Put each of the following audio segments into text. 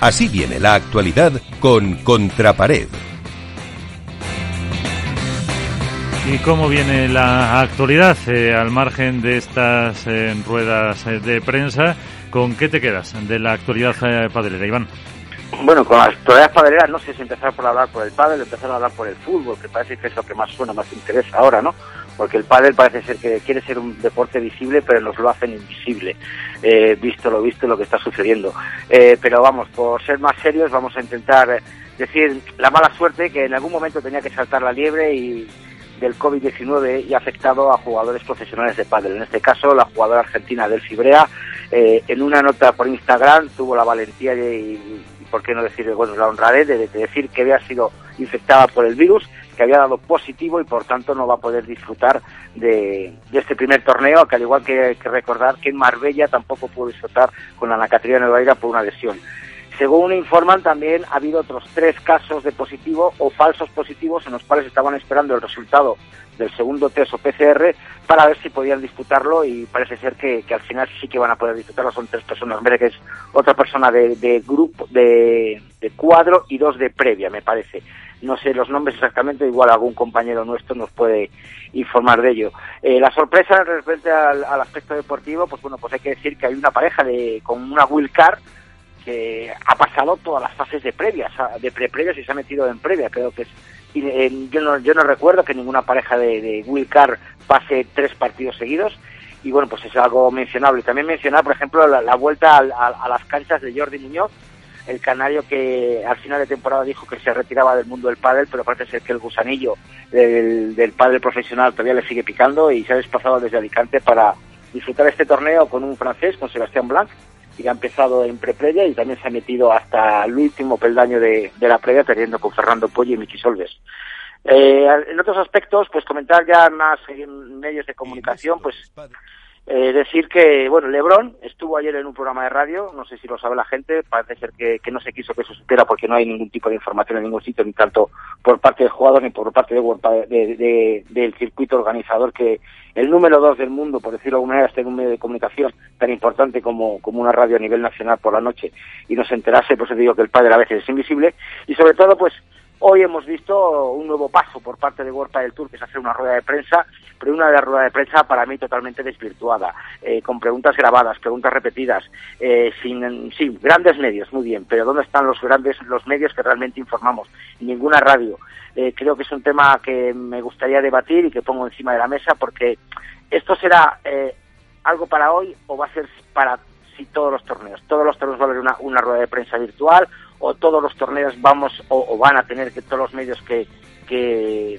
Así viene la actualidad con Contrapared. ¿Y cómo viene la actualidad eh, al margen de estas eh, ruedas eh, de prensa? ¿Con qué te quedas de la actualidad padrera, Iván? Bueno, con las actualidades padreras no sé si empezar por hablar por el pádel, empezar a hablar por el fútbol, que parece que es lo que más suena, más interesa ahora, ¿no? Porque el pádel parece ser que quiere ser un deporte visible, pero nos lo hacen invisible, visto lo visto lo que está sucediendo. pero vamos, por ser más serios, vamos a intentar decir la mala suerte que en algún momento tenía que saltar la liebre y del COVID-19 y ha afectado a jugadores profesionales de pádel. En este caso, la jugadora argentina del Fibrea, eh, en una nota por Instagram, tuvo la valentía y, por qué no decir, bueno, la honradez de, decir que había sido infectada por el virus, que había dado positivo y por tanto no va a poder disfrutar de, este primer torneo, que al igual que que recordar que en Marbella tampoco pudo disfrutar con la Ana Caterina Nueva por una lesión. Según informan, también ha habido otros tres casos de positivo o falsos positivos en los cuales estaban esperando el resultado del segundo test o PCR para ver si podían disputarlo y parece ser que, al final sí que van a poder disputarlo. Son tres personas, que es otra persona de, grupo, de, cuadro y dos de previa, me parece. No sé los nombres exactamente, igual algún compañero nuestro nos puede informar de ello. Eh, la sorpresa respecto al, al, aspecto deportivo, pues bueno, pues hay que decir que hay una pareja de con una wheel car que ha pasado todas las fases de previas, de pre-previas y se ha metido en previa. Creo que es, yo, no, yo no recuerdo que ninguna pareja de, de Will Carr pase tres partidos seguidos y bueno, pues es algo mencionable. También mencionar, por ejemplo, la, vuelta a, las canchas de Jordi Muñoz, el canario que al final de temporada dijo que se retiraba del mundo del pádel, pero parece ser que el gusanillo del, del pádel profesional todavía le sigue picando y se ha desplazado desde Alicante para disfrutar este torneo con un francés, con Sebastián Blanc, y ha empezado en pre-previa y también se ha metido hasta el último peldaño de, la previa perdiendo con Fernando Pollo y Michi Solves. Eh, en otros aspectos, pues comentar ya más en medios de comunicación, pues eh, decir que, bueno, Lebron estuvo ayer en un programa de radio, no sé si lo sabe la gente, parece ser que, no se quiso que se supiera porque no hay ningún tipo de información en ningún sitio, ni tanto por parte del jugador ni por parte de, del circuito organizador, que el número dos del mundo, por decirlo de alguna manera, esté en un medio de comunicación tan importante como, como una radio a nivel nacional por la noche y no se enterase, pues digo que el padre a veces es invisible, y sobre todo, pues Hoy hemos visto un nuevo paso por parte de World del Tour, que es hacer una rueda de prensa, pero una de las ruedas de prensa para mí totalmente desvirtuada, eh, con preguntas grabadas, preguntas repetidas, eh, sin, sí, grandes medios, muy bien, pero ¿dónde están los grandes, los medios que realmente informamos? Ninguna radio. Eh, creo que es un tema que me gustaría debatir y que pongo encima de la mesa porque esto será algo para hoy o va a ser para si todos los torneos. Todos los torneos va a haber una, una rueda de prensa virtual o todos los torneos vamos o, van a tener que todos los medios que, que,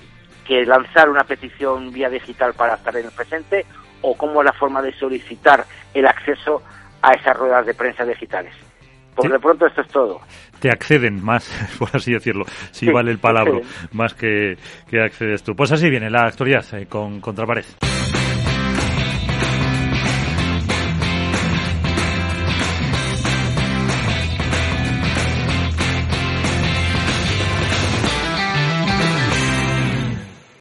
lanzar una petición vía digital para estar en el presente o cómo es la forma de solicitar el acceso a esas ruedas de prensa digitales. Por de pronto esto es todo. Te acceden más, por así decirlo, si vale el palabra, más que, que accedes tú. Pues así viene la actualidad eh, con Contrapared.